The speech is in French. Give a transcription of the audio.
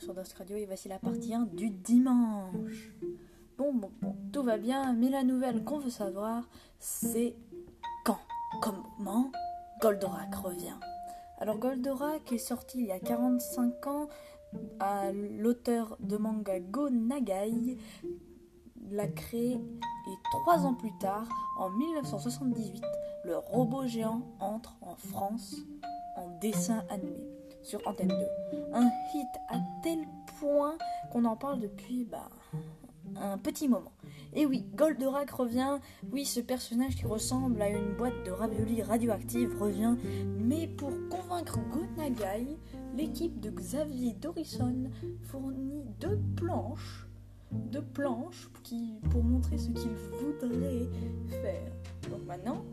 sur Dusk Radio et voici la partie 1 du dimanche. Bon, bon, bon, tout va bien, mais la nouvelle qu'on veut savoir, c'est quand, comment Goldorak revient. Alors Goldorak est sorti il y a 45 ans à l'auteur de manga Go Nagai l'a créé et trois ans plus tard, en 1978, le robot géant entre en France en dessin animé sur Antenne 2. Un hit à tel point qu'on en parle depuis bah, un petit moment. Et oui, Goldorak revient, oui, ce personnage qui ressemble à une boîte de raviolis radioactive revient, mais pour convaincre Gonagai, l'équipe de Xavier Dorison fournit deux planches, deux planches qui, pour montrer ce qu'il voudrait faire. Donc maintenant,